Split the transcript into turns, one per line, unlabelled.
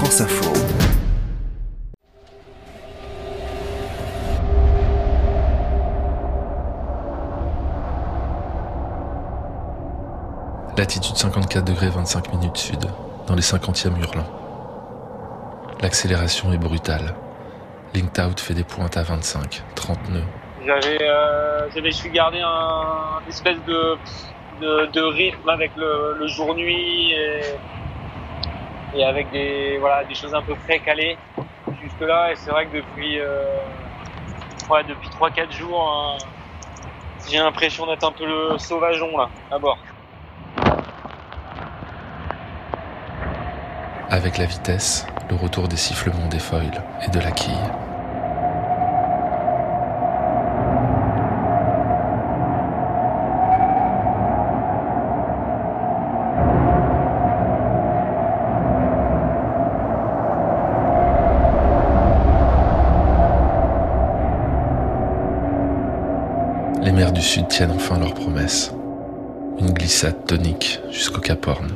France Info.
Latitude 54 degrés 25 minutes sud, dans les 50e hurlants. L'accélération est brutale. Linked Out fait des pointes à 25, 30 nœuds.
J'avais, euh, j'avais su garder un espèce de, de, de rythme avec le, le jour-nuit et, et avec des, voilà, des choses un peu précalées jusque là. Et c'est vrai que depuis, euh, ouais, depuis 3-4 jours, euh, j'ai l'impression d'être un peu le sauvageon là, à bord.
Avec la vitesse, le retour des sifflements des foils et de la quille. Les mers du Sud tiennent enfin leurs promesses. Une glissade tonique jusqu'au Cap Horn.